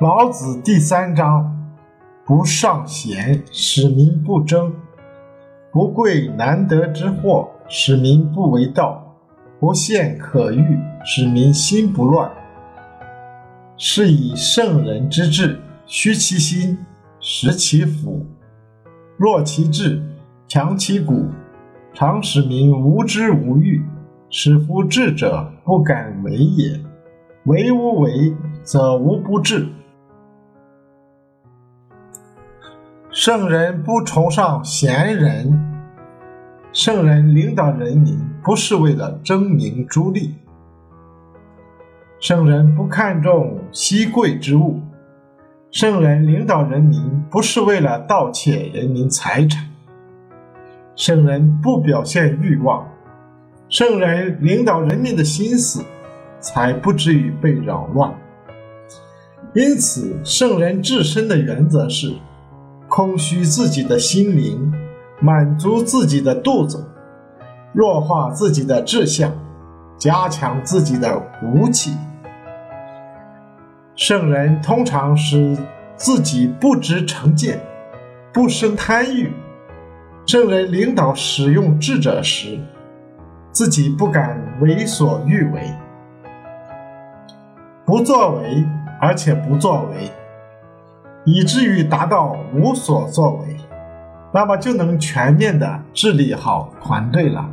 老子第三章：不尚贤，使民不争；不贵难得之货，使民不为盗；不陷可欲，使民心不乱。是以圣人之治，虚其心，实其腹，弱其志，强其骨，常使民无知无欲，使夫智者不敢为也。为无为，则无不治。圣人不崇尚贤人，圣人领导人民不是为了争名逐利，圣人不看重稀贵之物，圣人领导人民不是为了盗窃人民财产，圣人不表现欲望，圣人领导人民的心思，才不至于被扰乱。因此，圣人自身的原则是。空虚自己的心灵，满足自己的肚子，弱化自己的志向，加强自己的骨气。圣人通常使自己不知成见，不生贪欲。圣人领导使用智者时，自己不敢为所欲为，不作为，而且不作为。以至于达到无所作为，那么就能全面的治理好团队了。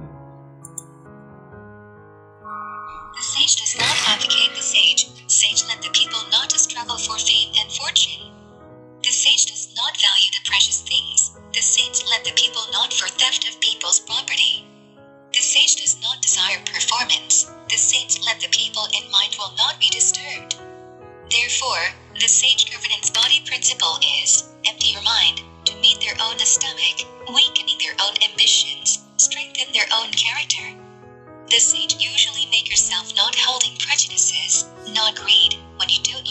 sage governance body principle is empty your mind to meet their own stomach, weakening their own ambitions, strengthen their own character. The sage usually make yourself not holding prejudices, not greed, when you don't